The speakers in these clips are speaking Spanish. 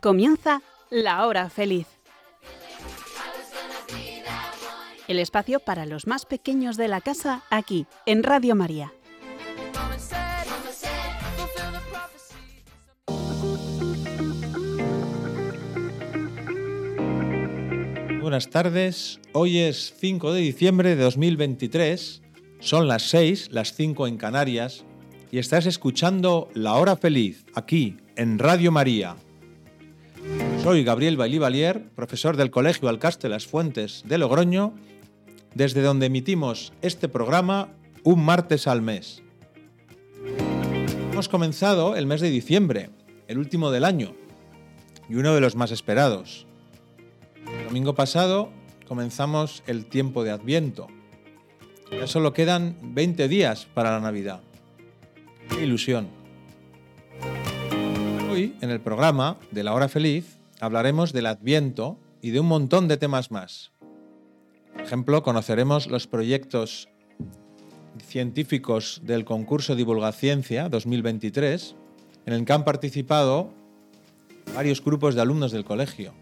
Comienza La Hora Feliz. El espacio para los más pequeños de la casa aquí, en Radio María. Buenas tardes, hoy es 5 de diciembre de 2023, son las 6, las 5 en Canarias, y estás escuchando La Hora Feliz, aquí, en Radio María. Soy Gabriel Bailí profesor del Colegio Alcaste Las Fuentes de Logroño, desde donde emitimos este programa un martes al mes. Hemos comenzado el mes de diciembre, el último del año, y uno de los más esperados. El domingo pasado comenzamos el tiempo de Adviento. Ya solo quedan 20 días para la Navidad. ¡Qué ilusión! Hoy, en el programa de la hora feliz, hablaremos del Adviento y de un montón de temas más. Por ejemplo, conoceremos los proyectos científicos del concurso Divulgaciencia 2023, en el que han participado varios grupos de alumnos del colegio.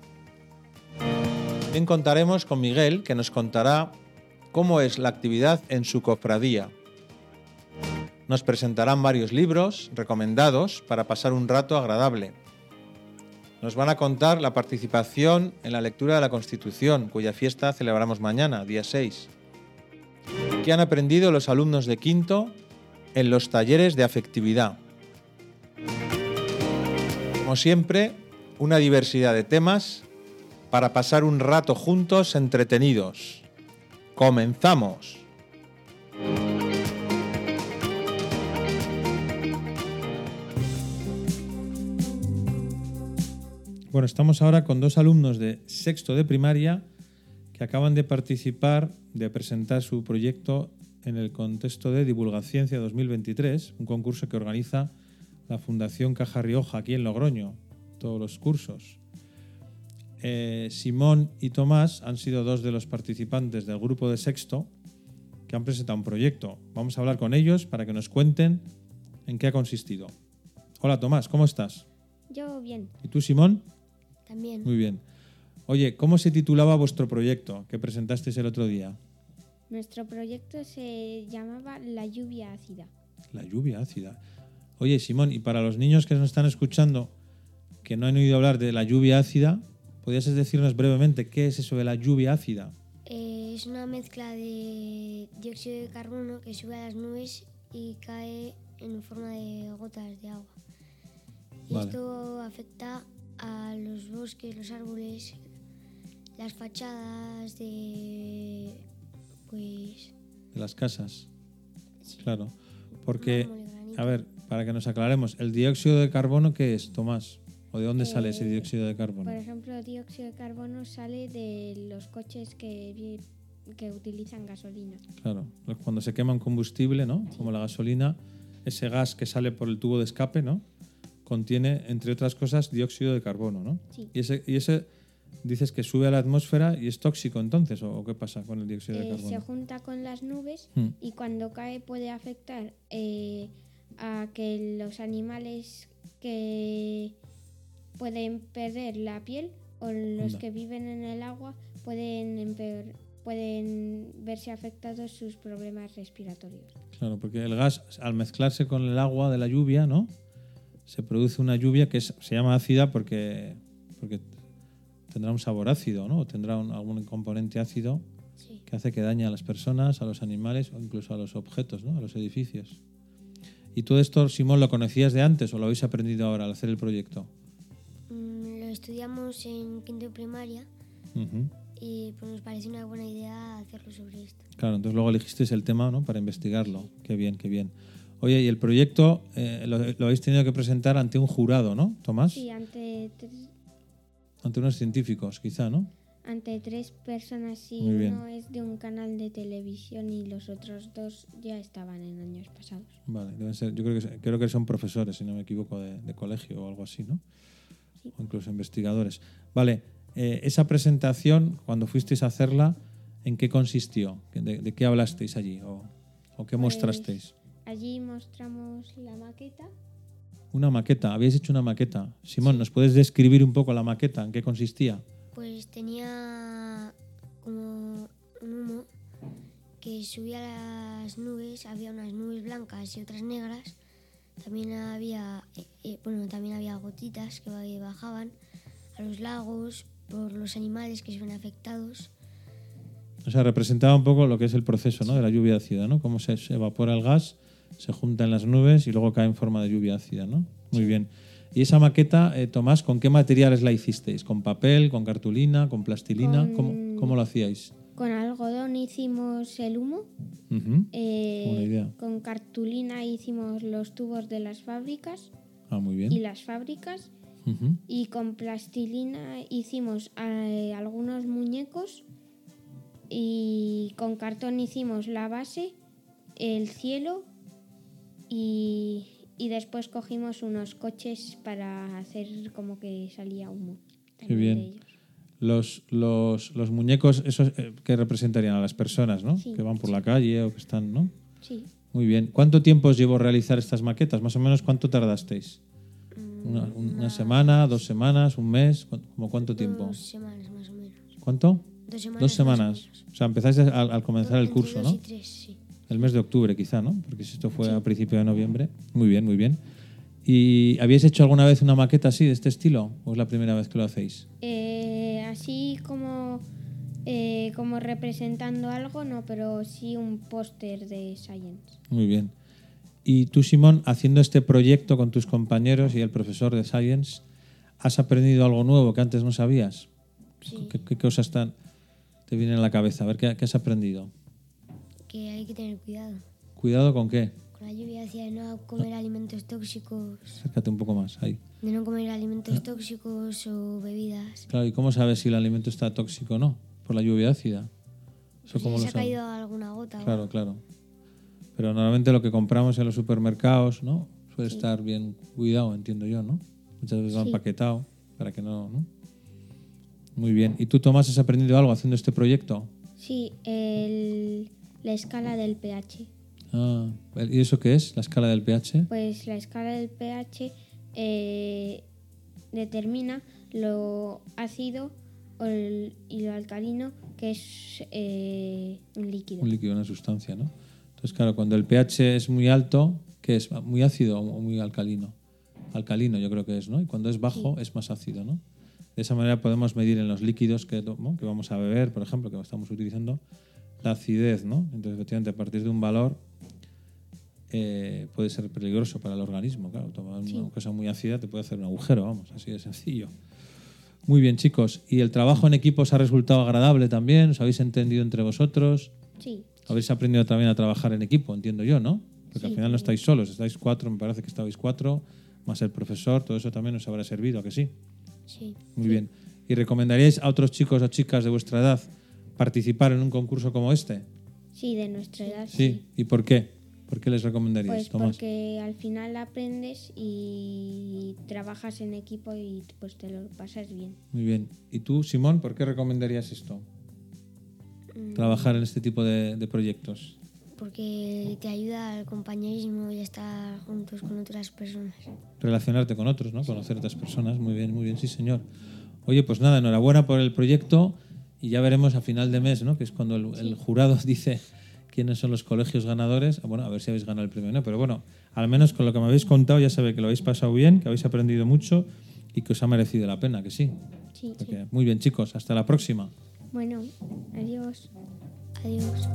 También contaremos con Miguel, que nos contará cómo es la actividad en su cofradía. Nos presentarán varios libros recomendados para pasar un rato agradable nos van a contar la participación en la lectura de la Constitución, cuya fiesta celebramos mañana, día 6. ¿Qué han aprendido los alumnos de quinto en los talleres de afectividad? Como siempre, una diversidad de temas para pasar un rato juntos entretenidos. ¡Comenzamos! Bueno, estamos ahora con dos alumnos de sexto de primaria que acaban de participar, de presentar su proyecto en el contexto de Divulgaciencia 2023, un concurso que organiza la Fundación Caja Rioja aquí en Logroño, todos los cursos. Eh, Simón y Tomás han sido dos de los participantes del grupo de sexto que han presentado un proyecto. Vamos a hablar con ellos para que nos cuenten en qué ha consistido. Hola Tomás, ¿cómo estás? Yo bien. ¿Y tú, Simón? También. Muy bien. Oye, ¿cómo se titulaba vuestro proyecto que presentasteis el otro día? Nuestro proyecto se llamaba La lluvia ácida. La lluvia ácida. Oye, Simón, y para los niños que nos están escuchando, que no han oído hablar de la lluvia ácida, ¿podrías decirnos brevemente qué es eso de la lluvia ácida? Eh, es una mezcla de dióxido de carbono que sube a las nubes y cae en forma de gotas de agua. Y esto afecta a los bosques, los árboles, las fachadas de pues de las casas. Claro, porque a ver, para que nos aclaremos, el dióxido de carbono qué es, Tomás? ¿O de dónde sale ese eh, dióxido de carbono? Por ejemplo, el dióxido de carbono sale de los coches que, que utilizan gasolina. Claro, cuando se quema un combustible, ¿no? Como la gasolina, ese gas que sale por el tubo de escape, ¿no? Contiene, entre otras cosas, dióxido de carbono, ¿no? Sí. Y ese, y ese dices que sube a la atmósfera y es tóxico entonces, ¿o qué pasa con el dióxido de eh, carbono? Se junta con las nubes hmm. y cuando cae puede afectar eh, a que los animales que pueden perder la piel o los que viven en el agua pueden pueden verse afectados sus problemas respiratorios. Claro, porque el gas al mezclarse con el agua de la lluvia, ¿no? Se produce una lluvia que se llama ácida porque, porque tendrá un sabor ácido, ¿no? O tendrá algún componente ácido que hace que dañe a las personas, a los animales o incluso a los objetos, ¿no? A los edificios. ¿Y todo esto, Simón, lo conocías de antes o lo habéis aprendido ahora al hacer el proyecto? Mm, lo estudiamos en quinto primaria y pues nos pareció una buena idea hacerlo sobre esto. Claro, entonces luego elegisteis el tema ¿no? para investigarlo. Qué bien, qué bien. Oye, y el proyecto eh, lo, habéis tenido que presentar ante un jurado, ¿no, Tomás? Sí, ante... Ante unos científicos, quizá, ¿no? Ante tres personas y uno es de un canal de televisión y los otros dos ya estaban en años pasados. Vale, deben ser, yo creo que, creo que son profesores, si no me equivoco, de, colegio o algo así, ¿no? Sí. O incluso investigadores. Vale, eh, esa presentación, cuando fuisteis a hacerla, ¿en qué consistió? ¿De, qué hablasteis allí o, qué pues mostrasteis? Allí mostramos la maqueta Una maqueta, habéis hecho una maqueta. Simón, ¿nos puedes describir un poco la maqueta? ¿En qué consistía? Pues tenía como un humo que subía a las nubes, había unas nubes blancas y otras negras. También había, eh, eh, bueno, también había gotitas que bajaban a los lagos por los animales que se ven afectados. O sea, representaba un poco lo que es el proceso ¿no? de la lluvia ácida, ¿no? Cómo se evapora el gas, se junta en las nubes y luego cae en forma de lluvia ácida, ¿no? Muy bien. ¿Y esa maqueta, eh, Tomás, con qué materiales la hicisteis? ¿Con papel, con cartulina, con plastilina? Con- ¿Cómo, cómo lo hacíais? Con algodón hicimos el humo. Eh, Buena idea. Con cartulina hicimos los tubos de las fábricas Ah, muy y bien. las fábricas. Y con plastilina hicimos eh, algunos muñecos. Y con cartón hicimos la base, el cielo y, y después cogimos unos coches para hacer como que salía humo. también bien. de ellos. Los, los, los muñecos, esos eh, que representarían a las personas, ¿no? Sí. Que van por la calle o que están, ¿no? Sí. Muy bien. ¿Cuánto tiempo os llevó realizar estas maquetas? Más o menos, ¿cuánto tardasteis? ¿Una, una semana, dos semanas, un mes? ¿Cu- ¿Cómo cuánto tiempo? Dos semanas más o menos. ¿Cuánto? Dos semanas. Dos o semanas. menos. O sea, empezáis al, al comenzar el curso, ¿no? y tres, sí. El mes de octubre, quizá, ¿no? Porque si esto fue a principio de noviembre. Muy bien, muy bien. ¿Y habíais hecho alguna vez una maqueta así, de este estilo? ¿O es la primera vez que lo hacéis? Eh, así como, eh, como representando algo, no, pero sí un póster de Science. Muy bien. Y tú, Simón, haciendo este proyecto con tus compañeros y el profesor de Science, ¿has aprendido algo nuevo que antes no sabías? Sí. ¿Qué, qué cosas te vienen a la cabeza? A ver, ¿qué, qué has aprendido? Que hay que tener cuidado. ¿Cuidado con qué? Con la lluvia hacia de no comer alimentos tóxicos, Acércate un poco más. Ahí. de no comer alimentos tóxicos o bebidas. Claro, ¿y cómo sabes si el alimento está tóxico o no? Por la lluvia ácida. ¿Eso Si cómo se lo ha caído alguna gota. o Claro, claro. Pero normalmente lo que compramos en los supermercados, ¿no? Suele estar bien cuidado, entiendo yo, ¿no? Muchas veces va Sí. empaquetado para que no, ¿no? Muy bien. ¿Y tú, Tomás, has aprendido algo haciendo este proyecto? Sí, el- la escala del pH. Ah, ¿y eso qué es? ¿La escala del pH? Pues la escala del pH eh, determina lo ácido o el- y lo alcalino que es eh, un líquido. Un líquido, una sustancia, ¿no? Entonces, claro, cuando el pH es muy alto, ¿qué es? ¿Muy ácido o muy alcalino? Alcalino yo creo que es, ¿no? Y cuando es bajo es más ácido, ¿no? De esa manera podemos medir en los líquidos que, que vamos a beber, por ejemplo, que estamos utilizando, la acidez, ¿no? Entonces, efectivamente, a partir de un valor eh, puede ser peligroso para el organismo, claro. Tomar una cosa muy ácida te puede hacer un agujero, vamos, así de sencillo. Muy bien, chicos. ¿Y el trabajo en equipo os ha resultado agradable también? ¿Os habéis entendido entre vosotros? Sí, Habéis aprendido también a trabajar en equipo, entiendo yo, ¿no? Porque al Sí, final no estáis solos, estáis cuatro, me parece que estabais cuatro, más el profesor, todo eso también os habrá servido, ¿a que sí? Sí. Muy bien. ¿Y recomendaríais a otros chicos o chicas de vuestra edad participar en un concurso como este? sí, de nuestra edad. Sí. ¿Y por qué? ¿Por qué les recomendaríais, Pues Tomás? porque al final aprendes y trabajas en equipo y pues te lo pasas bien. Muy bien. ¿Y tú, Simón, por qué recomendarías esto? Mm, Trabajar en este tipo de, de proyectos. Porque te ayuda al compañerismo y a estar juntos con otras personas. relacionarte con otros, ¿no? Conocer otras personas. Muy bien, muy bien, sí, señor. Oye, pues nada, enhorabuena por el proyecto y ya veremos a final de mes, ¿no? Que es cuando el, el jurado dice quiénes son los colegios ganadores. Bueno, a ver si habéis ganado el premio, ¿no? Pero bueno, al menos con lo que me habéis contado ya sabe que lo habéis pasado bien, que habéis aprendido mucho y que os ha merecido la pena, que sí. Sí, Porque- Muy bien, chicos, hasta la próxima. Bueno, adiós. Adiós.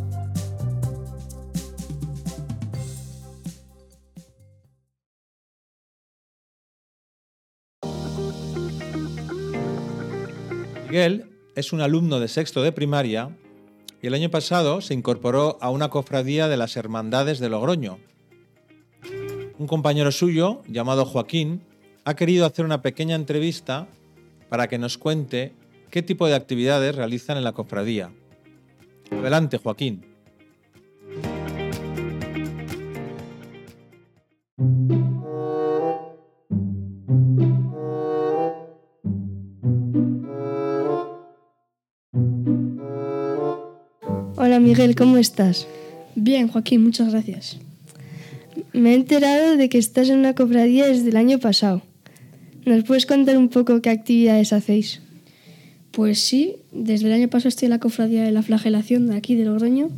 Miguel es un alumno de sexto de primaria y el año pasado se incorporó a una cofradía de las Hermandades de Logroño. Un compañero suyo, llamado Joaquín, ha querido hacer una pequeña entrevista para que nos cuente qué tipo de actividades realizan en la cofradía. Adelante, Joaquín. Miguel, ¿cómo estás? Bien, Joaquín, muchas gracias. Me he enterado de que estás en una cofradía desde el año pasado. ¿Nos puedes contar un poco qué actividades hacéis? Pues sí, desde el año pasado estoy en la cofradía de la flagelación de aquí de Logroño.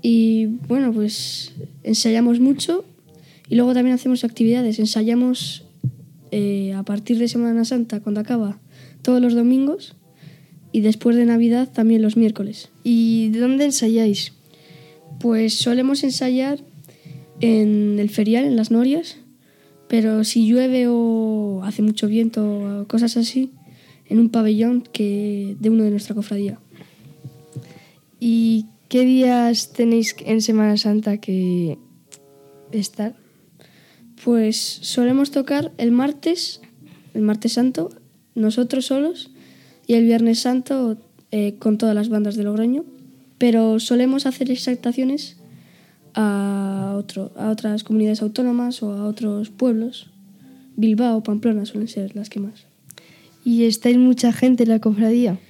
Y bueno, pues ensayamos mucho y luego también hacemos actividades. Ensayamos eh, a partir de Semana Santa, cuando acaba, todos los domingos y después de Navidad también los miércoles. ¿Y dónde ensayáis? Pues solemos ensayar en el ferial, en las norias, pero si llueve o hace mucho viento o cosas así, en un pabellón que de uno de nuestra cofradía. ¿Y qué días tenéis en Semana Santa que estar? Pues solemos tocar el martes, el martes santo, nosotros solos, y el viernes santo eh, con todas las bandas de Logroño, pero solemos hacer exaltaciones a, otro, a otras comunidades autónomas o a otros pueblos. Bilbao, Pamplona suelen ser las que más. ¿Y estáis mucha gente en la cofradía?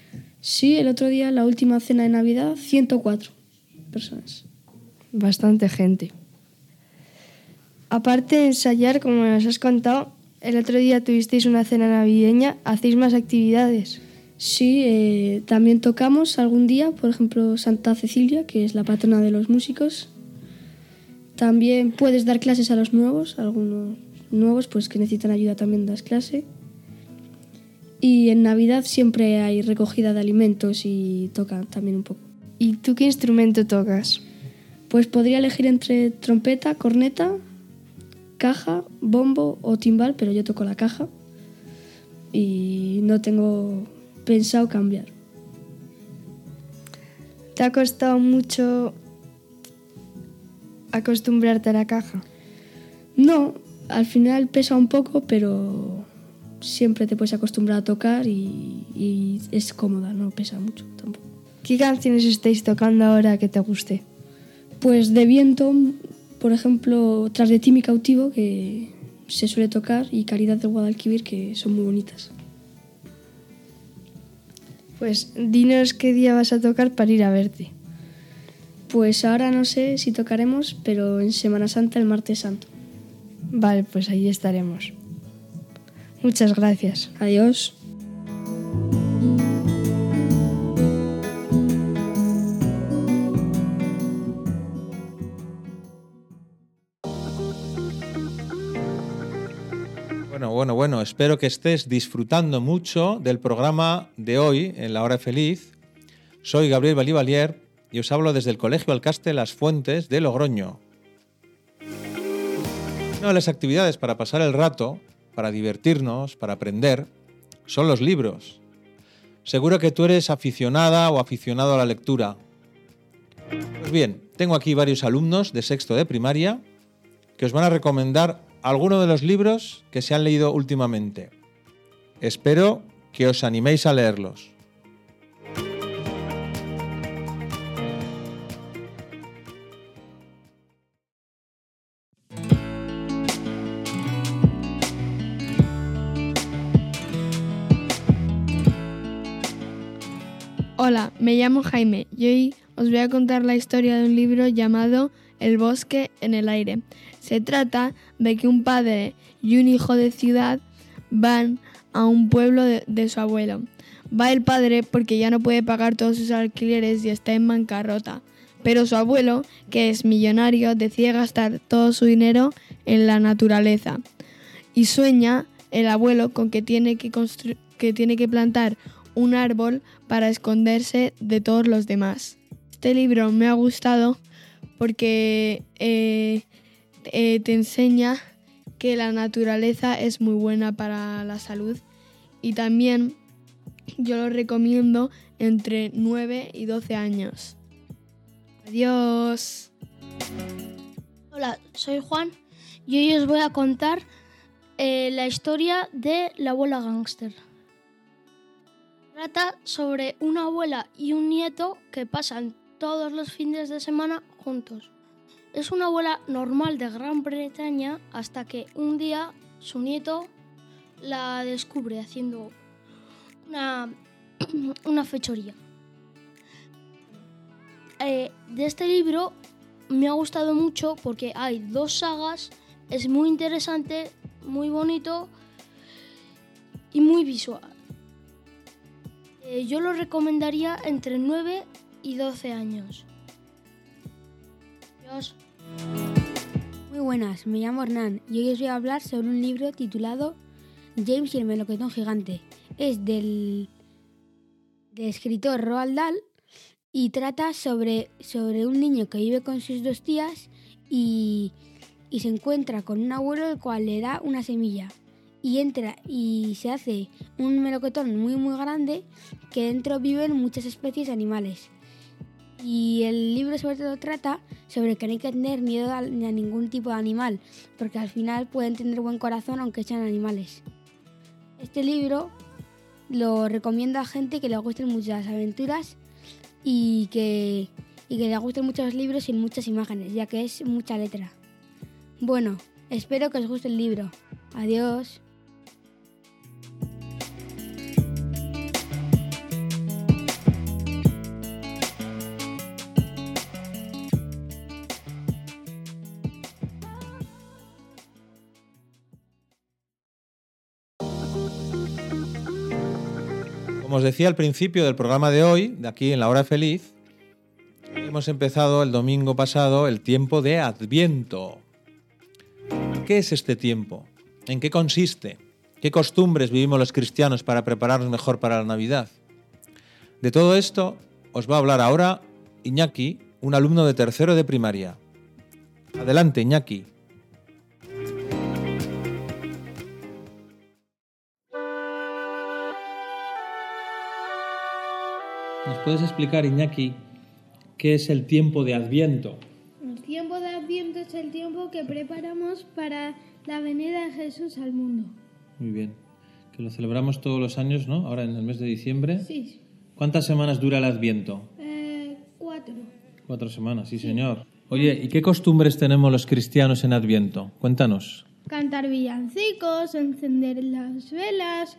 Sí, el otro día, la última cena de Navidad, 104 personas. Bastante gente. Aparte de ensayar, como nos has contado, el otro día tuvisteis una cena navideña, ¿hacéis más actividades? Sí, eh, también tocamos algún día, por ejemplo, Santa Cecilia, que es la patrona de los músicos. También puedes dar clases a los nuevos, algunos nuevos pues que necesitan ayuda también das clase. Y en Navidad siempre hay recogida de alimentos y toca también un poco. ¿Y tú qué instrumento tocas? Pues podría elegir entre trompeta, corneta, caja, bombo o timbal, pero yo toco la caja y no tengo pensado cambiar. ¿Te ha costado mucho acostumbrarte a la caja? No, al final pesa un poco, pero siempre te puedes acostumbrar a tocar y, y, es cómoda, no pesa mucho tampoco. ¿Qué canciones estáis tocando ahora que te guste? Pues de viento, por ejemplo, Tras de ti mi cautivo, que se suele tocar, y Caridad de Guadalquivir, que son muy bonitas. Pues dinos qué día vas a tocar para ir a verte. Pues ahora no sé si tocaremos, pero en Semana Santa el martes santo. Vale, pues ahí estaremos. Muchas gracias. Adiós. Espero que estés disfrutando mucho del programa de hoy en La Hora Feliz. Soy Gabriel Balivalier y os hablo desde el Colegio Alcaste Las Fuentes de Logroño. Una de las actividades para pasar el rato, para divertirnos, para aprender, son los libros. Seguro que tú eres aficionada o aficionado a la lectura. Pues bien, tengo aquí varios alumnos de sexto de primaria que os van a recomendar algunos de los libros que se han leído últimamente. Espero que os animéis a leerlos. Hola, me llamo Jaime y hoy os voy a contar la historia de un libro llamado El bosque en el aire. Se trata de que un padre y un hijo de ciudad van a un pueblo de, su abuelo. Va el padre porque ya no puede pagar todos sus alquileres y está en bancarrota. Pero su abuelo, que es millonario, decide gastar todo su dinero en la naturaleza. Y sueña el abuelo con que tiene que, que, tiene que plantar un árbol para esconderse de todos los demás. Este libro me ha gustado porque eh, eh, te enseña que la naturaleza es muy buena para la salud y también yo lo recomiendo entre 9 y 12 años. Adiós. Hola, soy Juan y hoy os voy a contar eh, la historia de la abuela gángster. Trata sobre una abuela y un nieto que pasan todos los fines de semana juntos. Es una abuela normal de Gran Bretaña hasta que un día su nieto la descubre haciendo una, una fechoría. Eh, de este libro me ha gustado mucho porque hay dos sagas, es muy interesante, muy bonito y muy visual. Eh, yo lo recomendaría entre 9 y 12 años. Muy buenas, me llamo Hernán y hoy os voy a hablar sobre un libro titulado James y el melocotón gigante. Es del, del escritor Roald Dahl y trata sobre, sobre un niño que vive con sus dos tías y, y se encuentra con un abuelo el cual le da una semilla y entra y se hace un melocotón muy muy grande que dentro viven muchas especies animales. Y el libro sobre todo trata sobre que no hay que tener miedo a, a ningún tipo de animal, porque al final pueden tener buen corazón aunque sean animales. Este libro lo recomiendo a gente que le gusten muchas aventuras y que, y que le gusten muchos libros sin muchas imágenes, ya que es mucha letra. Bueno, espero que os guste el libro. Adiós. Como os decía al principio del programa de hoy, de aquí en la hora feliz, hemos empezado el domingo pasado el tiempo de Adviento. ¿Qué es este tiempo? ¿En qué consiste? ¿Qué costumbres vivimos los cristianos para prepararnos mejor para la Navidad? De todo esto os va a hablar ahora Iñaki, un alumno de tercero de primaria. Adelante, Iñaki. Puedes explicar, Iñaki, qué es el tiempo de Adviento? El tiempo de Adviento es el tiempo que preparamos para la venida de Jesús al mundo. Muy bien. Que lo celebramos todos los años, ¿no? Ahora en el mes de diciembre. Sí, ¿Cuántas semanas dura el Adviento? eh, cuatro. Cuatro semanas, sí, señor. Oye, ¿y qué costumbres tenemos los cristianos en Adviento? Cuéntanos. Cantar villancicos, encender las velas,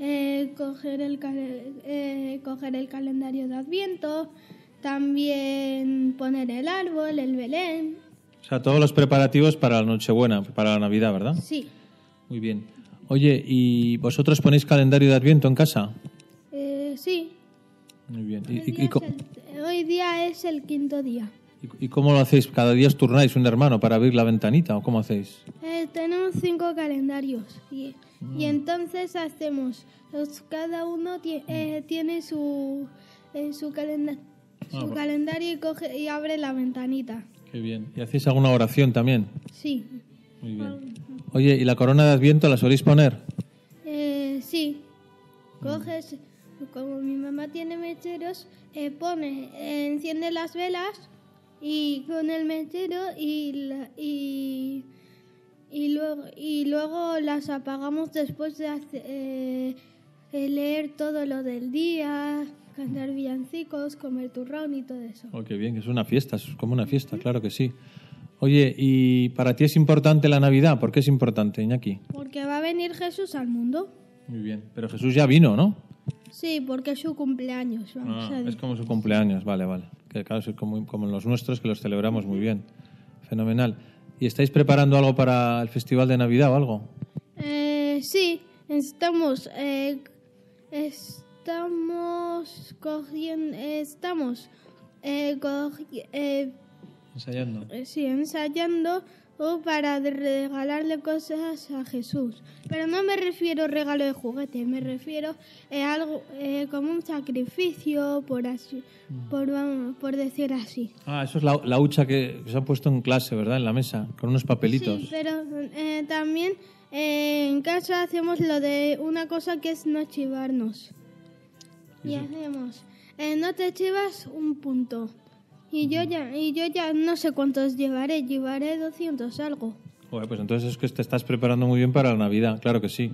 eh, coger, el eh, coger el calendario de Adviento, también poner el árbol, el Belén. O sea, todos los preparativos para la Nochebuena, para la Navidad, ¿verdad? Sí, Muy bien. Oye, ¿y vosotros ponéis calendario de Adviento en casa? eh, sí. Muy bien. Hoy ¿Y, y- día, y es co- el, hoy día es el quinto día. Y- cómo lo hacéis? ¿Cada día os turnáis un hermano para abrir la ventanita o cómo hacéis? Eh, tenemos cinco calendarios y, y entonces hacemos, los, cada uno ti- eh, tiene su, eh, su, calenda- Ah, su bueno. calendario y, coge, y abre la ventanita. Qué bien. ¿Y hacéis alguna oración también? Sí, Muy bien. Oye, ¿y la corona de Adviento la soléis poner? eh, sí. Coges, como mi mamá tiene mecheros, eh, pone, eh, enciende las velas y con el mechero y, la- y, y, luego, y luego las apagamos después de hace- eh, eh, leer todo lo del día, cantar villancicos, comer turrón y todo eso. Oh, qué bien, que es una fiesta, es como una fiesta, claro que sí. Oye, ¿y para ti es importante la Navidad? ¿Por qué es importante, Iñaki? Porque va a venir Jesús al mundo. Muy bien. Pero Jesús ya vino, ¿no? Sí, porque es su cumpleaños. Vamos Ah, a es como su cumpleaños, vale, vale. Que claro, es como, como los nuestros, que los celebramos muy bien. Fenomenal. ¿Y estáis preparando algo para el Festival de Navidad o algo? Eh, sí, estamos, eh, estamos cogiendo, estamos, eh, cogi- eh, Ensayando. eh, sí, ensayando oh, para regalarle cosas a Jesús. Pero no me refiero a regalo de juguete, me refiero a algo eh, como un sacrificio, por así, por, vamos, por decir así. Ah, eso es la, la hucha que se ha puesto en clase, ¿verdad? En la mesa, con unos papelitos. Sí, pero eh, también eh, en casa hacemos lo de una cosa que es no chivarnos. Y hacemos, eh, no te chivas un punto. Y yo ya y yo ya no sé cuántos llevaré, llevaré 200 algo. Joder, pues entonces es que te estás preparando muy bien para la Navidad, claro que sí.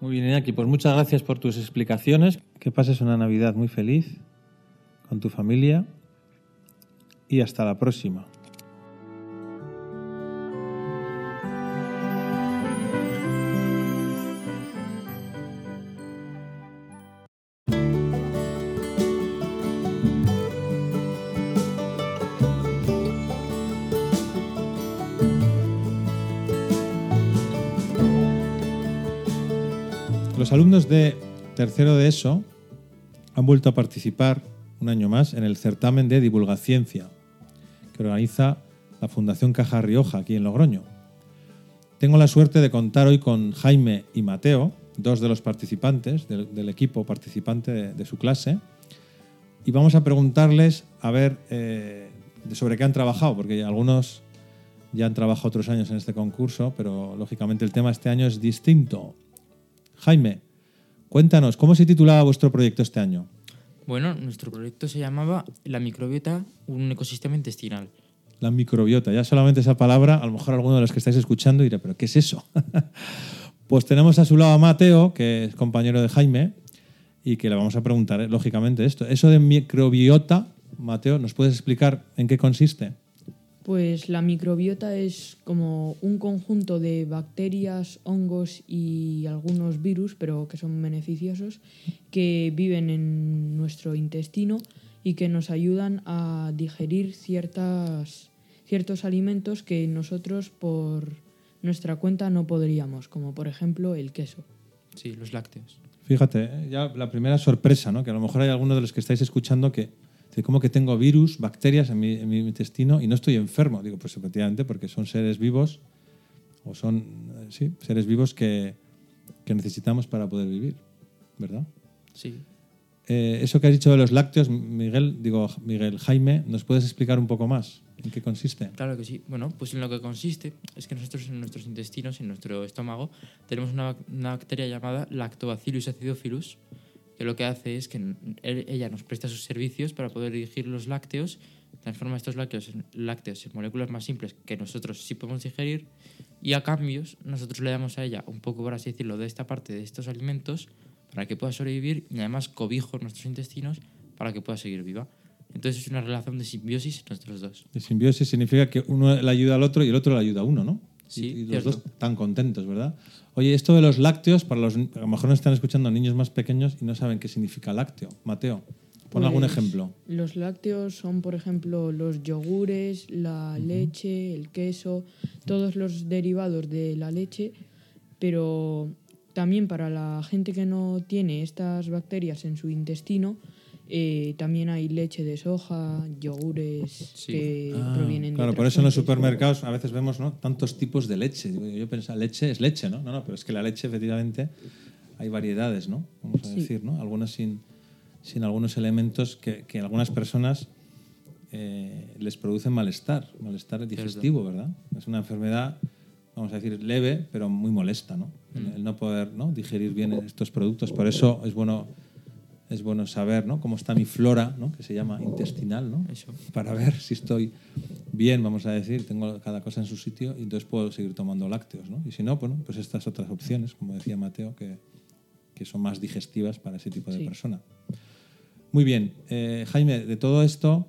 Muy bien, Iñaki, pues muchas gracias por tus explicaciones. Que pases una Navidad muy feliz con tu familia y hasta la próxima. Alumnos de tercero de ESO han vuelto a participar un año más en el certamen de divulgaciencia que organiza la Fundación Caja Rioja aquí en Logroño. Tengo la suerte de contar hoy con Jaime y Mateo, dos de los participantes del, equipo participante de, su clase, y vamos a preguntarles a ver eh, sobre qué han trabajado, porque algunos ya han trabajado otros años en este concurso, pero lógicamente el tema este año es distinto. Jaime, cuéntanos, ¿cómo se titulaba vuestro proyecto este año? Bueno, nuestro proyecto se llamaba La microbiota, un ecosistema intestinal. La microbiota, ya solamente esa palabra, a lo mejor alguno de los que estáis escuchando dirá, pero ¿qué es eso? pues tenemos a su lado a Mateo, que es compañero de Jaime, y que le vamos a preguntar, eh, lógicamente, esto. Eso de microbiota, Mateo, ¿nos puedes explicar en qué consiste? Pues la microbiota es como un conjunto de bacterias, hongos y algunos virus, pero que son beneficiosos, que viven en nuestro intestino y que nos ayudan a digerir ciertas, ciertos alimentos que nosotros por nuestra cuenta no podríamos, como por ejemplo el queso. Sí, los lácteos. Fíjate, ¿eh? ya la primera sorpresa, ¿no? que a lo mejor hay algunos de los que estáis escuchando que ¿Cómo que tengo virus, bacterias en mi, intestino y no estoy enfermo? Digo, pues efectivamente, porque son seres vivos o son eh, sí, seres vivos que, que necesitamos para poder vivir, ¿verdad? Sí. Eh, eso que has dicho de los lácteos, Miguel, digo, Miguel, Jaime, ¿nos puedes explicar un poco más? ¿En qué consiste? Claro que sí. Bueno, pues en lo que consiste es que nosotros en nuestros intestinos, en nuestro estómago, tenemos una, una bacteria llamada Lactobacillus acidophilus, que lo que hace es que ella nos presta sus servicios para poder digerir los lácteos, transforma estos lácteos en, lácteos en moléculas más simples que nosotros sí podemos digerir y a cambios nosotros le damos a ella un poco, por así decirlo, de esta parte de estos alimentos para que pueda sobrevivir y además cobijo nuestros intestinos para que pueda seguir viva. Entonces es una relación de simbiosis entre los dos. De simbiosis significa que uno le ayuda al otro y el otro le ayuda a uno, ¿no? Sí, y, los dos tan contentos, ¿verdad? Oye, esto de los lácteos, para los, a lo mejor nos están escuchando niños más pequeños y no saben qué significa lácteo. Mateo, pon algún pues, ejemplo. Los lácteos son, por ejemplo, los yogures, la leche, el queso, todos los derivados de la leche, pero también para la gente que no tiene estas bacterias en su intestino, eh, también hay leche de soja, yogures que ah, provienen de. Claro, por eso en los supermercados a veces vemos ¿no? tantos tipos de leche. Yo pensaba, leche es leche, ¿no? No, no, pero es que la leche, efectivamente, hay variedades, ¿no? Vamos a decir, ¿no? Algunas sin, sin algunos elementos que, que algunas personas eh, les producen malestar, malestar digestivo, ¿verdad? Es una enfermedad, vamos a decir, leve, pero muy molesta, ¿no? Mm. El, no poder ¿no? digerir bien estos productos. Por eso es bueno es bueno saber ¿no? cómo está mi flora, ¿no? que se llama intestinal, ¿no? para ver si estoy bien, vamos a decir, tengo cada cosa en su sitio y entonces puedo seguir tomando lácteos. ¿no? Y si no, bueno, pues estas otras opciones, como decía Mateo, que, que son más digestivas para ese tipo de persona. Muy bien, eh, Jaime, de todo esto,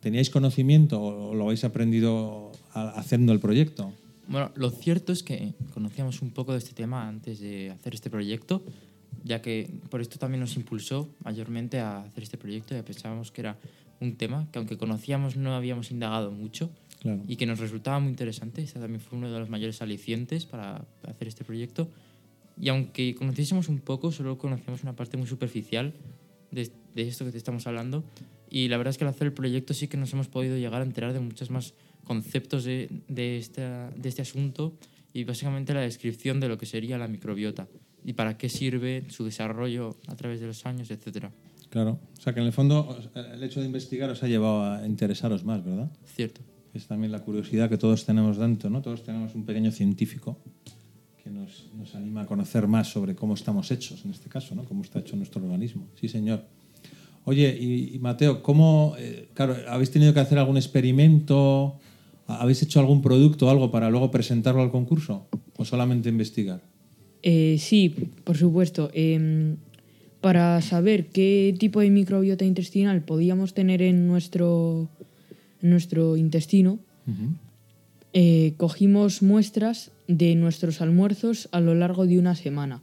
¿teníais conocimiento o lo habéis aprendido haciendo el proyecto? Bueno, lo cierto es que conocíamos un poco de este tema antes de hacer este proyecto, ya que por esto también nos impulsó mayormente a hacer este proyecto, ya pensábamos que era un tema que aunque conocíamos no habíamos indagado mucho y que nos resultaba muy interesante. Este también fue uno de los mayores alicientes para hacer este proyecto. Y aunque conociésemos un poco, solo conocíamos una parte muy superficial de, de esto que te estamos hablando. Y la verdad es que al hacer el proyecto sí que nos hemos podido llegar a enterar de muchos más conceptos de, de, de este asunto y básicamente la descripción de lo que sería la microbiota y para qué sirve su desarrollo a través de los años, etcétera. Claro, o sea que en el fondo el hecho de investigar os ha llevado a interesaros más, ¿verdad? Cierto. Es también la curiosidad que todos tenemos dentro, ¿no? Todos tenemos un pequeño científico que nos, nos anima a conocer más sobre cómo estamos hechos, en este caso, ¿no? Cómo está hecho nuestro organismo. Sí, señor. Oye, y, Mateo, ¿cómo, eh, claro, habéis tenido que hacer algún experimento? ¿Habéis hecho algún producto o algo para luego presentarlo al concurso? ¿O solamente investigar? Eh, sí, por supuesto. Em, para saber qué tipo de microbiota intestinal podíamos tener en nuestro, nuestro intestino, eh, cogimos muestras de nuestros almuerzos a lo largo de una semana.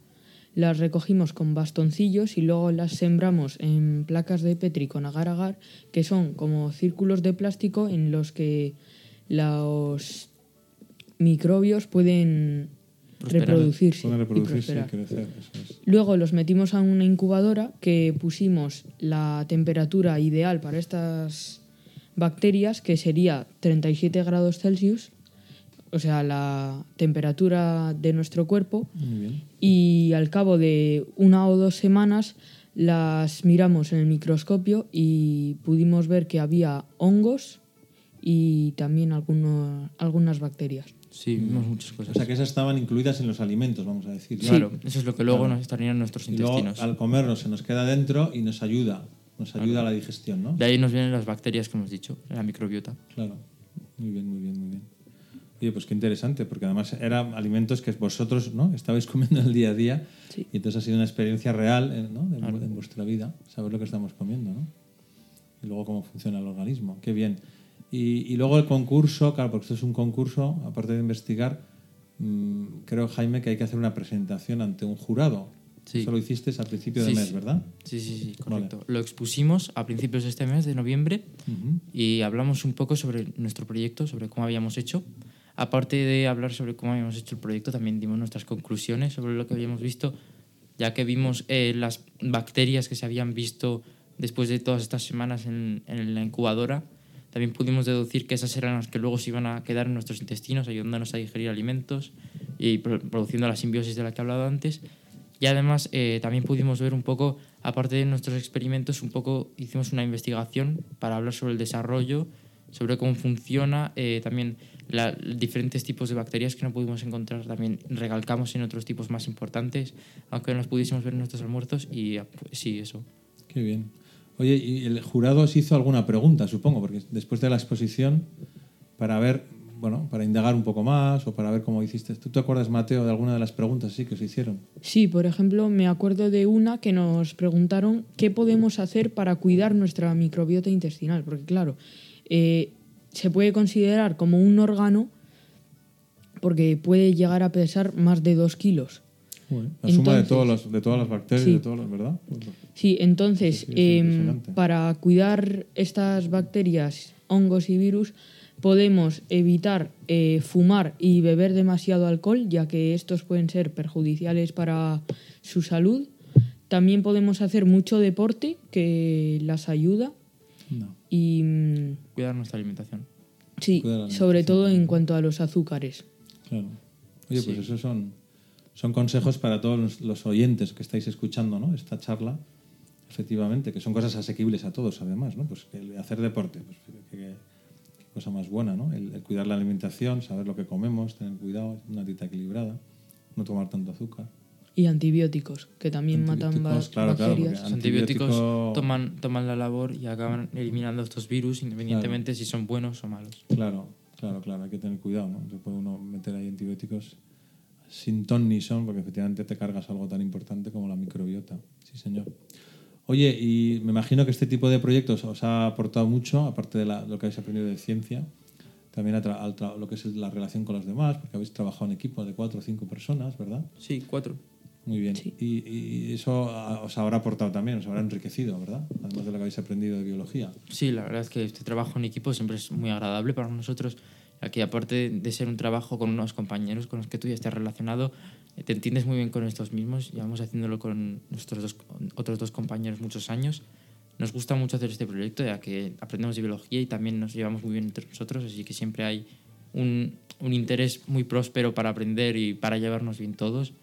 Las recogimos con bastoncillos y luego las sembramos en placas de Petri con agar-agar, que son como círculos de plástico en los que los microbios pueden reproducirse. Pueden y reproducirse y, prosperar. crecer. Eso es. Luego los metimos a una incubadora que pusimos la temperatura ideal para estas bacterias, que sería 37 grados Celsius, o sea, la temperatura de nuestro cuerpo, Muy bien. y al cabo de una o dos semanas las miramos en el microscopio y pudimos ver que había hongos y también algunos, algunas bacterias. Sí, vimos muchas cosas. O sea que esas estaban incluidas en los alimentos, vamos a decir. Claro, eso es lo que luego Claro. nos estarían en nuestros Y luego, intestinos. al comerlo se nos queda dentro y nos ayuda, nos ayuda a la digestión, ¿no? De ahí nos vienen las bacterias que hemos dicho, la microbiota. Claro. Muy bien, muy bien, muy bien. Oye, pues qué interesante, porque además eran alimentos que vosotros ¿no? estabais comiendo en el día a día y entonces ha sido una experiencia real eh, ¿no? de, en vuestra vida, saber lo que estamos comiendo, ¿no? Y luego cómo funciona el organismo. Qué bien. Y, y luego el concurso, claro, porque esto es un concurso, aparte de investigar, mm, creo, Jaime, que hay que hacer una presentación ante un jurado. Sí. Eso lo hiciste al principio Sí, de mes, sí. ¿verdad? Sí, sí, sí, Vale. correcto. Lo expusimos a principios de este mes, de noviembre, Ujú. y hablamos un poco sobre nuestro proyecto, sobre cómo habíamos hecho. Aparte de hablar sobre cómo habíamos hecho el proyecto, también dimos nuestras conclusiones sobre lo que habíamos visto, ya que vimos eh, las bacterias que se habían visto después de todas estas semanas en, en la incubadora. También pudimos deducir que esas eran las que luego se iban a quedar en nuestros intestinos, ayudándonos a digerir alimentos y pro- produciendo la simbiosis de la que he hablado antes. Y además eh, también pudimos ver un poco, aparte de nuestros experimentos, un poco hicimos una investigación para hablar sobre el desarrollo, sobre cómo funciona, eh, también la- diferentes tipos de bacterias que no pudimos encontrar, también recalcamos en otros tipos más importantes, aunque no los pudiésemos ver en nuestros almuerzos y pues, sí, eso. Qué bien. Oye, ¿y el jurado os hizo alguna pregunta, supongo? Porque después de la exposición, para ver, bueno, para indagar un poco más o para ver cómo hiciste. ¿Tú te acuerdas, Mateo, de alguna de las preguntas sí que os hicieron? Sí, por ejemplo, me acuerdo de una que nos preguntaron qué podemos hacer para cuidar nuestra microbiota intestinal, porque claro, eh, se puede considerar como un órgano porque puede llegar a pesar más de dos kilos. La suma de, Entonces- todos los, de todas las bacterias, Sí. de todos los, ¿verdad? Sí, entonces, Sí, impresionante. para cuidar estas bacterias, hongos y virus, podemos evitar eh, fumar y beber demasiado alcohol, ya que estos pueden ser perjudiciales para su salud. También podemos hacer mucho deporte, que las ayuda. No. Y Cuidar nuestra alimentación. sí, sobre todo en cuanto a los azúcares. Claro. Oye, pues Sí. esos son, son consejos para todos los, oyentes que estáis escuchando ¿no? esta charla, efectivamente, que son cosas asequibles a todos, además, ¿no? Pues el hacer deporte, pues qué, qué- qué cosa más buena, ¿no? El, el cuidar la alimentación, saber lo que comemos, tener cuidado, una dieta equilibrada, no tomar tanto azúcar. Y antibióticos, que también matan Antibióticos, claro, claro, bacterias. Los antibióticos Antibiótico- toman, toman la labor y acaban eliminando estos virus, independientemente si son buenos o malos. Claro, claro, claro, hay que tener cuidado, ¿no? Se puede uno meter ahí antibióticos sin ton ni son, porque efectivamente te cargas algo tan importante como la microbiota. Sí, señor. Oye, y me imagino que este tipo de proyectos os ha aportado mucho, aparte de la- lo que habéis aprendido de ciencia, también a tra- lo que es la relación con los demás, porque habéis trabajado en equipos de cuatro o cinco personas, ¿verdad? Sí, cuatro. Muy bien. Y, y eso os habrá aportado también, os habrá enriquecido, ¿verdad? Además de lo que habéis aprendido de biología. Sí, la verdad es que este trabajo en equipo siempre es muy agradable para nosotros, ya que aparte de ser un trabajo con unos compañeros con los que tú ya estás relacionado, eh, te entiendes muy bien con estos mismos, llevamos haciéndolo con nuestros dos, otros dos compañeros muchos años. Nos gusta mucho hacer este proyecto, ya que aprendemos de biología y también nos llevamos muy bien entre nosotros, así que siempre hay un, un interés muy próspero para aprender y para llevarnos bien todos.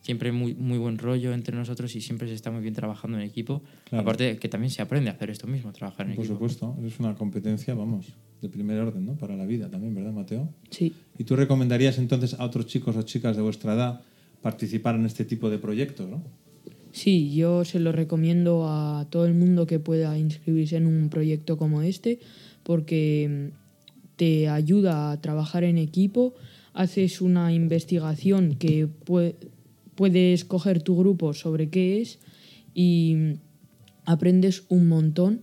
Siempre muy, muy buen rollo entre nosotros y siempre se está muy bien trabajando en equipo. Claro. Aparte que también se aprende a hacer esto mismo, trabajar en Por equipo. supuesto, es una competencia, vamos, de primer orden, ¿no? Para la vida también, ¿verdad, Mateo? Sí. ¿Y tú recomendarías entonces a otros chicos o chicas de vuestra edad participar en este tipo de proyectos, ¿no? Sí, yo se lo recomiendo a todo el mundo que pueda inscribirse en un proyecto como este porque mm, te ayuda a trabajar en equipo, haces una investigación que pue- puedes coger tu grupo sobre qué es y mm, aprendes un montón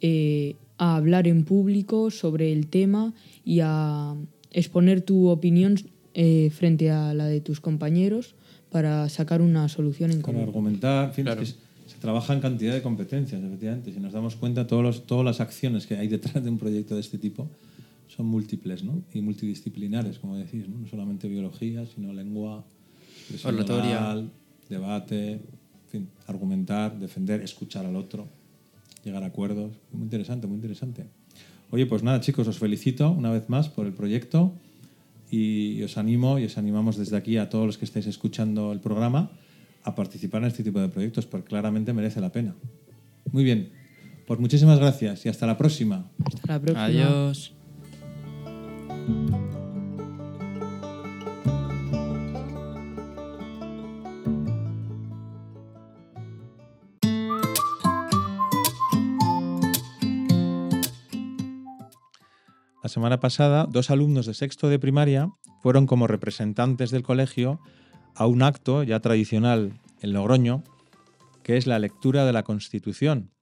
eh, a hablar en público sobre el tema y a exponer tu opinión eh, frente a la de tus compañeros para sacar una solución en Para común. argumentar, en fin, es que se, trabaja en cantidad de competencias, efectivamente. Si nos damos cuenta, todos los- todas las acciones que hay detrás de un proyecto de este tipo son múltiples ¿no? y multidisciplinares, como decís, ¿no? no solamente biología, sino lengua, Oratoria. debate, en fin, argumentar, defender, escuchar al otro, llegar a acuerdos. Muy interesante, muy interesante. Oye, pues nada, chicos, os felicito una vez más por el proyecto y os animo y os animamos desde aquí a todos los que estáis escuchando el programa a participar en este tipo de proyectos, porque claramente merece la pena. Muy bien, pues muchísimas gracias y hasta la próxima. Hasta la próxima. Adiós. Semana pasada, dos alumnos de sexto de primaria fueron como representantes del colegio a un acto ya tradicional en Logroño, que es la lectura de la Constitución,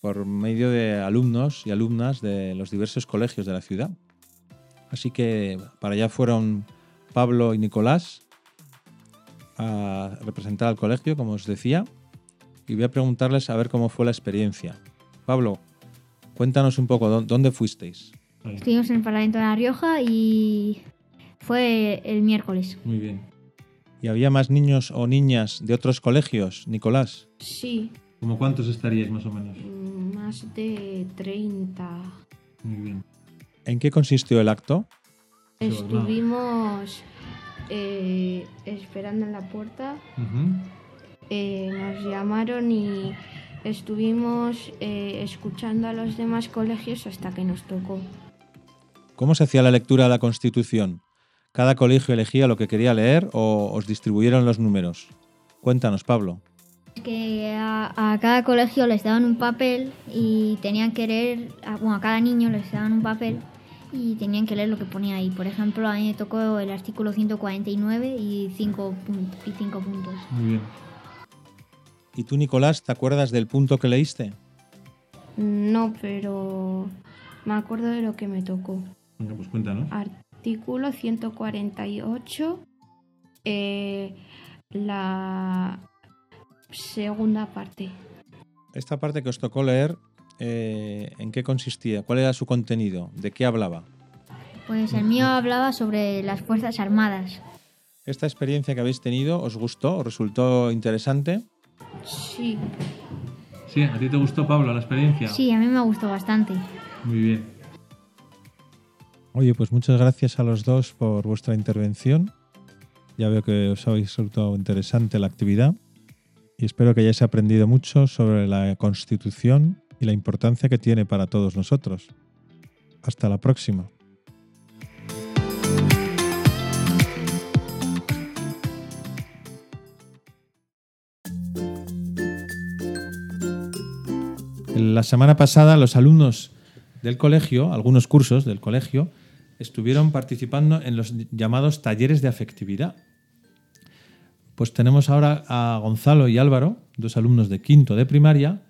por medio de alumnos y alumnas de los diversos colegios de la ciudad. Así que para allá fueron Pablo y Nicolás a representar al colegio, como os decía, y voy a preguntarles a ver cómo fue la experiencia. Pablo, cuéntanos un poco, ¿dó- ¿dónde fuisteis? Estuvimos en el Parlamento de La Rioja y fue el miércoles. Muy bien. ¿Y había más niños o niñas de otros colegios, Nicolás? Sí, ¿Cómo cuántos estaríais más o menos? mm, más de 30. Muy bien. ¿En qué consistió el acto? Estuvimos eh, esperando en la puerta, eh, nos llamaron y estuvimos eh, escuchando a los demás colegios hasta que nos tocó. ¿Cómo se hacía la lectura de la Constitución? ¿Cada colegio elegía lo que quería leer o os distribuyeron los números? Cuéntanos, Pablo. Que a, a cada colegio les daban un papel y tenían que leer, a- bueno, a cada niño les daban un papel y tenían que leer lo que ponía ahí. Por ejemplo, a mí me tocó el artículo 149 y 5 y cinco puntos. Muy bien. ¿Y tú, Nicolás, te acuerdas del punto que leíste? No, pero me acuerdo de lo que me tocó. Venga, pues cuéntanos. Artículo 148, eh, la segunda parte. Esta parte que os tocó leer, eh, ¿en qué consistía? ¿Cuál era su contenido? ¿De qué hablaba? Pues el mío hablaba sobre las Fuerzas Armadas. ¿Esta experiencia que habéis tenido os gustó? ¿Os resultó interesante? Sí. Sí, ¿a ti te gustó, Pablo, la experiencia? Sí, a mí me gustó bastante. Muy bien. Oye, pues muchas gracias a los dos por vuestra intervención. Ya veo que os habéis resultado interesante la actividad y espero que hayáis aprendido mucho sobre la Constitución y la importancia que tiene para todos nosotros. Hasta la próxima. La semana pasada los alumnos del colegio, algunos cursos del colegio, estuvieron participando en los llamados talleres de afectividad. Pues tenemos ahora a Gonzalo y Álvaro, dos alumnos de quinto de primaria,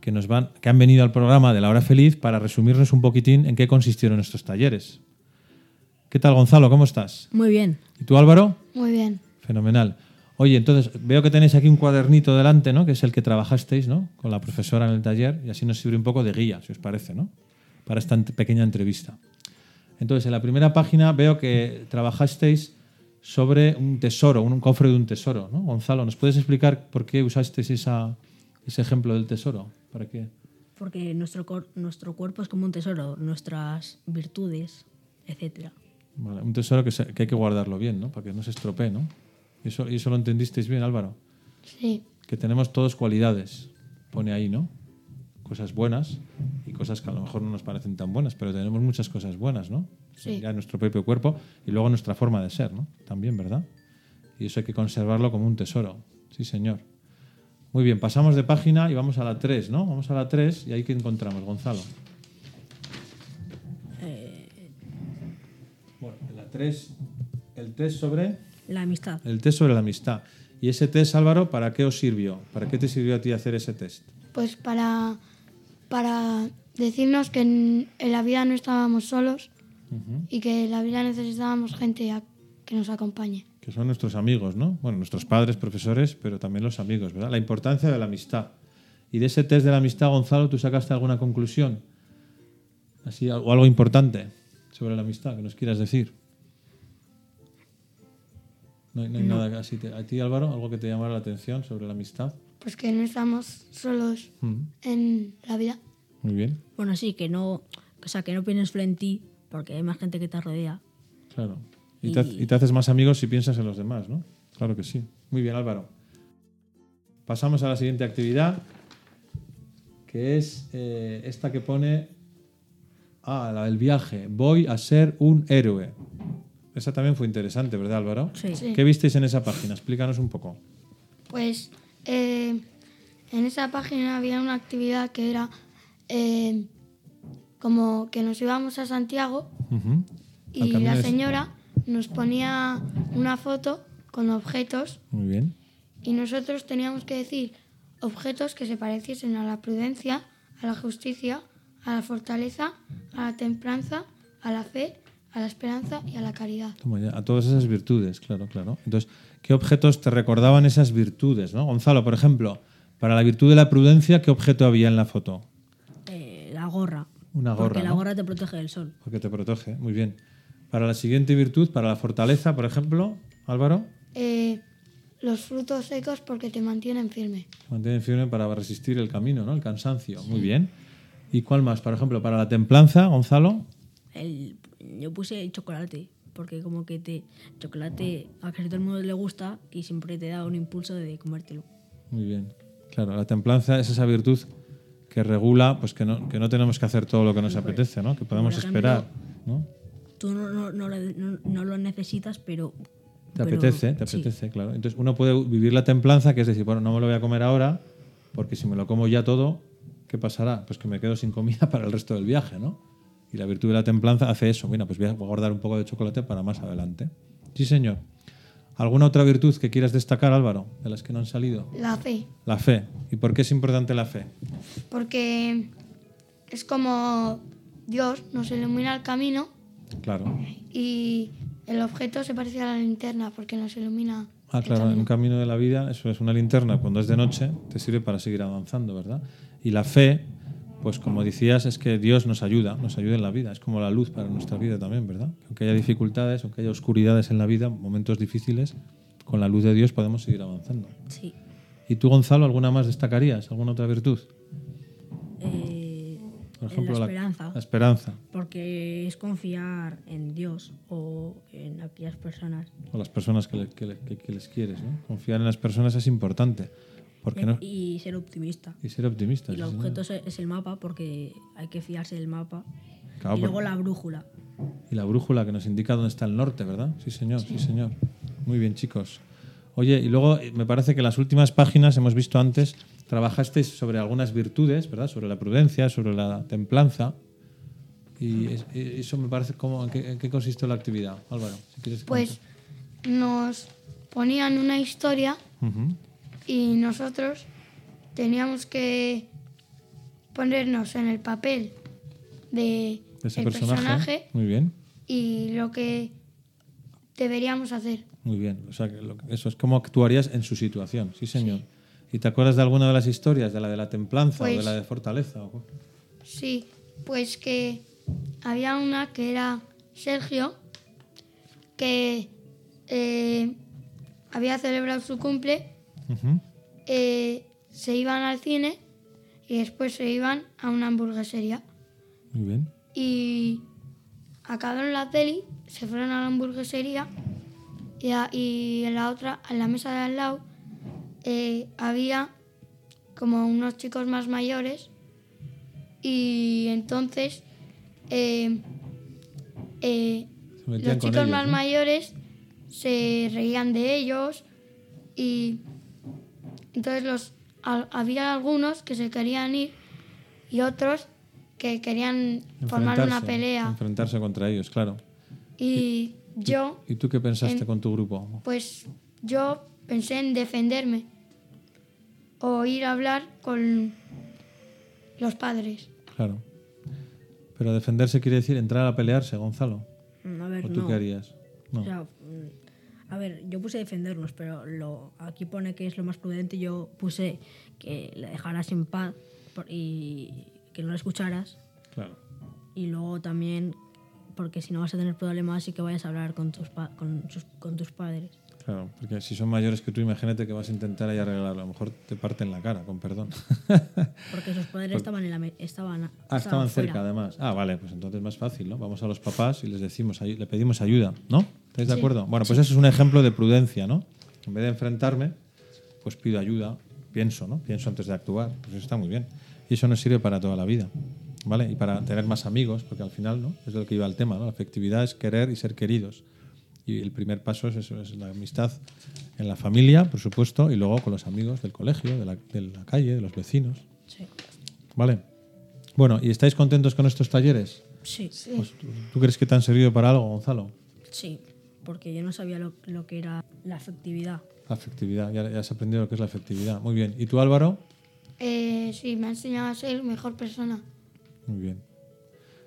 que, nos van, que han venido al programa de La Hora Feliz para resumirnos un poquitín en qué consistieron estos talleres. ¿Qué tal, Gonzalo? ¿Cómo estás? Muy bien. ¿Y tú, Álvaro? Muy bien. Fenomenal. Oye, entonces veo que tenéis aquí un cuadernito delante, ¿no? Que es el que trabajasteis, ¿no? Con la profesora en el taller y así nos sirve un poco de guía, si os parece, ¿no? Para esta pequeña entrevista. Entonces, en la primera página veo que trabajasteis sobre un tesoro, un cofre de un tesoro, ¿no? Gonzalo, ¿nos puedes explicar por qué usasteis esa, ese ejemplo del tesoro? ¿Para qué? Porque nuestro, cor- nuestro cuerpo es como un tesoro, nuestras virtudes, etcétera. Vale, un tesoro que, se- que hay que guardarlo bien, ¿no? Para que no se estropee, ¿no? ¿Y eso, y eso lo entendisteis bien, Álvaro? Sí. que tenemos todos cualidades, pone ahí, ¿no? Cosas buenas y cosas que a lo mejor no nos parecen tan buenas, pero tenemos muchas cosas buenas, ¿no? Sí. Ya nuestro propio cuerpo y luego nuestra forma de ser, ¿no? También, ¿verdad? Y eso hay que conservarlo como un tesoro. Sí, señor. Muy bien, pasamos de página y vamos a la 3, ¿no? Vamos a la 3 y ahí que encontramos, Gonzalo. Bueno, en la 3, el test sobre La amistad. el test sobre la amistad. ¿Y ese test, Álvaro, para qué os sirvió? ¿Para qué te sirvió a ti hacer ese test? Pues para, para decirnos que en, en la vida no estábamos solos y que en la vida necesitábamos gente a- que nos acompañe. Que son nuestros amigos, ¿no? Bueno, nuestros padres, profesores, pero también los amigos, ¿verdad? La importancia de la amistad. Y de ese test de la amistad, Gonzalo, ¿tú sacaste alguna conclusión? Así, o algo importante sobre la amistad que nos quieras decir. No, hay- no hay No. nada así. te- ¿A ti, Álvaro, algo que te llamara la atención sobre la amistad? Pues que no estamos solos Mm, en la vida. Muy bien, Bueno, sí, que no, o sea, que no pienses solo en ti, porque hay más gente que te rodea. claro. Y, te, y te haces más amigos si piensas en los demás, ¿no? Claro que sí. Muy bien, Álvaro. Pasamos a la siguiente actividad, que es eh, esta que pone... Ah, la del viaje. Voy a ser un héroe. Esa también fue interesante, ¿verdad, Álvaro? Sí. Sí. ¿Qué visteis en esa página? Explícanos un poco. Pues eh, en esa página había una actividad que era eh, como que nos íbamos a Santiago Ujú. Al y la señora nos ponía una foto con objetos Muy bien. y nosotros teníamos que decir objetos que se pareciesen a la prudencia, a la justicia, a la fortaleza, a la templanza, a la fe, a la esperanza y a la caridad. Toma ya, A todas esas virtudes, claro, claro. Entonces, ¿qué objetos te recordaban esas virtudes? ¿no? Gonzalo, por ejemplo, para la virtud de la prudencia, ¿qué objeto había en la foto? Eh, la gorra. Una gorra, Porque la ¿no? gorra te protege del sol. Porque te protege, muy bien. Para la siguiente virtud, para la fortaleza, por ejemplo, Álvaro, Eh, los frutos secos porque te mantienen firme. mantiene firme para resistir el camino, ¿no? El cansancio, muy bien. ¿Y cuál más? Por ejemplo, para la templanza, Gonzalo, El, yo puse chocolate, porque como que te chocolate a casi todo el mundo le gusta y siempre te da un impulso de comértelo. muy bien. Claro, la templanza es esa virtud que regula, pues que no, que no tenemos que hacer todo lo que nos apetece, ¿no? Que podemos ejemplo, esperar, ¿no? Tú no, no, no, lo- no- no lo necesitas, pero... Te pero- apetece, te sí. apetece, claro. Entonces uno puede vivir la templanza, que es decir, bueno, no me lo voy a comer ahora, porque si me lo como ya todo, ¿qué pasará? Pues que me quedo sin comida para el resto del viaje, ¿no? Y la virtud de la templanza hace eso. Mira, pues voy a guardar un poco de chocolate para más adelante. Sí, señor. ¿Alguna otra virtud que quieras destacar, Álvaro, de las que no han salido? La fe, La fe. ¿Y por qué es importante la fe? porque es como Dios nos ilumina el camino Claro. y el objeto se parece a la linterna porque nos ilumina. Ah, el claro, en un camino de la vida, eso es una linterna, cuando es de noche, te sirve para seguir avanzando, ¿verdad? Y la fe, pues como decías, es que Dios nos ayuda, nos ayuda en la vida, es como la luz para nuestra vida también, ¿verdad? Aunque haya dificultades, aunque haya oscuridades en la vida, momentos difíciles, con la luz de Dios podemos seguir avanzando. Sí. ¿Y tú, Gonzalo, alguna más destacarías? ¿Alguna otra virtud? Eh, Por ejemplo, la esperanza. La esperanza. Porque es confiar en Dios o en aquellas personas. O las personas que, le- que le- que- que les quieres, ¿no? Confiar en las personas es importante. Porque no, Y ser optimista. y ser optimista. Y el sí, señor. objeto es el mapa porque hay que fiarse del mapa. Claro, y luego la brújula. Y la brújula que nos indica dónde está el norte, ¿verdad? Sí, señor, sí, señor. Muy bien, chicos. Oye, y luego eh, me parece que en las últimas páginas hemos visto antes, trabajasteis sobre algunas virtudes, ¿verdad? Sobre la prudencia, sobre la templanza. Y eh, eso me parece como, ¿en qué, en qué consistió la actividad, Álvaro? Si quieres Pues nos ponían una historia. Ujú. Y nosotros teníamos que ponernos en el papel de ese el personaje. personaje Muy bien, y lo que deberíamos hacer. muy bien. O sea, que lo que- eso es como actuarías en su situación, sí, señor. ¿Y te acuerdas de alguna de las historias? ¿De la de la templanza o de Pues- la de fortaleza? o- Sí, pues que había una que era Sergio, que eh, había celebrado su cumple, Eh, se iban al cine y después se iban a una hamburguesería. Muy bien. Y acabaron la peli, se fueron a la hamburguesería y, a- y en la otra, en la mesa de al lado, eh, había como unos chicos más mayores y entonces eh, eh, los chicos ellos, más ¿no? mayores se reían de ellos y entonces los al- había algunos que se querían ir y otros que querían formar una pelea Enfrentarse contra ellos, claro. y yo ¿Y tú qué pensaste En- con tu grupo? pues yo pensé en defenderme o ir a hablar con los padres Claro. Pero defenderse quiere decir entrar a pelearse, Gonzalo. A ver, ¿O tú no. qué harías? No. O sea, a ver, yo puse defendernos, pero lo, aquí pone que es lo más prudente. Yo puse que le dejaras en paz y que no la escucharas. Claro. Y luego también, porque si no vas a tener problemas, y que vayas a hablar con tus, pa- con, sus- con tus padres. Claro, porque si son mayores que tú, imagínate que vas a intentar ahí arreglarlo. A lo mejor te parten la cara, con perdón. Porque sus padres estaban, en la, estaban, ah, estaban cerca, además. Ah, vale, pues entonces es más fácil, ¿no? Vamos a los papás y les decimos, le pedimos ayuda, ¿no? ¿Estáis de acuerdo? Bueno, pues eso es un ejemplo de prudencia, ¿no? En vez de enfrentarme, pues pido ayuda, pienso, ¿no? Pienso antes de actuar. Pues eso está muy bien. Y eso nos sirve para toda la vida, ¿vale? Y para tener más amigos, porque al final, ¿no? Es de lo que iba el tema, ¿no? La afectividad es querer y ser queridos. Y el primer paso es eso, es la amistad en la familia, por supuesto, y luego con los amigos del colegio, de la, de la calle, de los vecinos. Sí. ¿Vale? Bueno, ¿y estáis contentos con estos talleres? Sí. Pues, ¿tú, crees que te han servido para algo, Gonzalo? Sí, porque yo no sabía lo, lo que era la afectividad. La afectividad, ya, ya, has aprendido lo que es la afectividad. Muy bien. ¿Y tú, Álvaro? Eh, sí, me ha enseñado a ser mejor persona. Muy bien.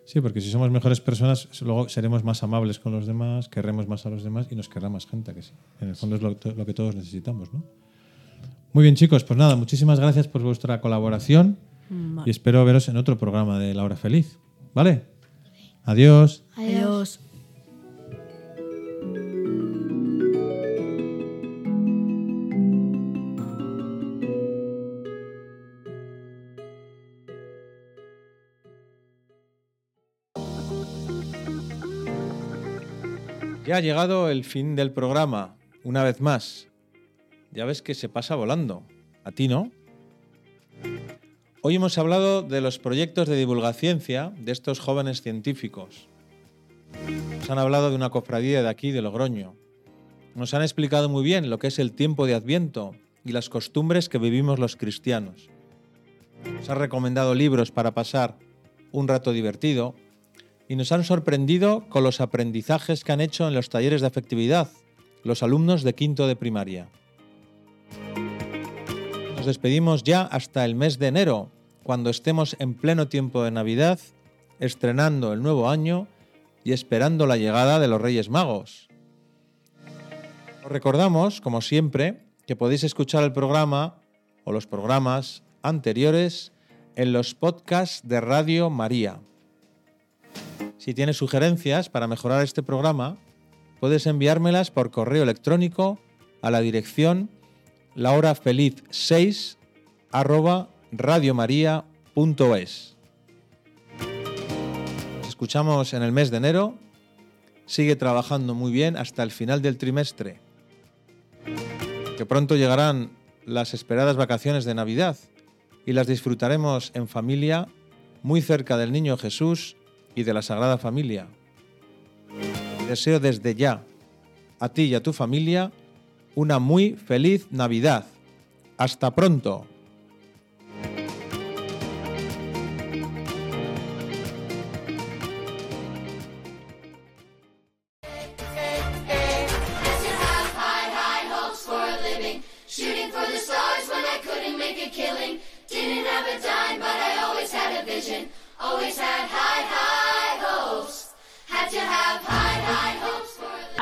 Sí, porque si somos mejores personas, luego seremos más amables con los demás, querremos más a los demás y nos querrá más gente, que sí. En el fondo es lo, lo, que todos necesitamos, ¿no? Muy bien, chicos, pues nada, muchísimas gracias por vuestra colaboración vale. y espero veros en otro programa de La Hora Feliz. ¿Vale? Adiós. Adiós. Ha llegado el fin del programa, una vez más. Ya ves que se pasa volando. ¿A ti no? Hoy hemos hablado de los proyectos de divulgación de estos jóvenes científicos. Nos han hablado de una cofradía de aquí, de Logroño. Nos han explicado muy bien lo que es el tiempo de Adviento y las costumbres que vivimos los cristianos. Nos han recomendado libros para pasar un rato divertido y nos han sorprendido con los aprendizajes que han hecho en los talleres de afectividad los alumnos de quinto de primaria. Nos despedimos ya hasta el mes de enero, cuando estemos en pleno tiempo de Navidad, estrenando el nuevo año y esperando la llegada de los Reyes Magos. Os recordamos, como siempre, que podéis escuchar el programa o los programas anteriores en los podcasts de Radio María. Si tienes sugerencias para mejorar este programa, puedes enviármelas por correo electrónico a la dirección lahorafeliz6 arroba radiomaria.es. Escuchamos en el mes de enero. Sigue trabajando muy bien hasta el final del trimestre. Que pronto llegarán las esperadas vacaciones de Navidad y las disfrutaremos en familia muy cerca del Niño Jesús y de la Sagrada Familia. Deseo desde ya a ti y a tu familia una muy feliz Navidad. Hasta pronto.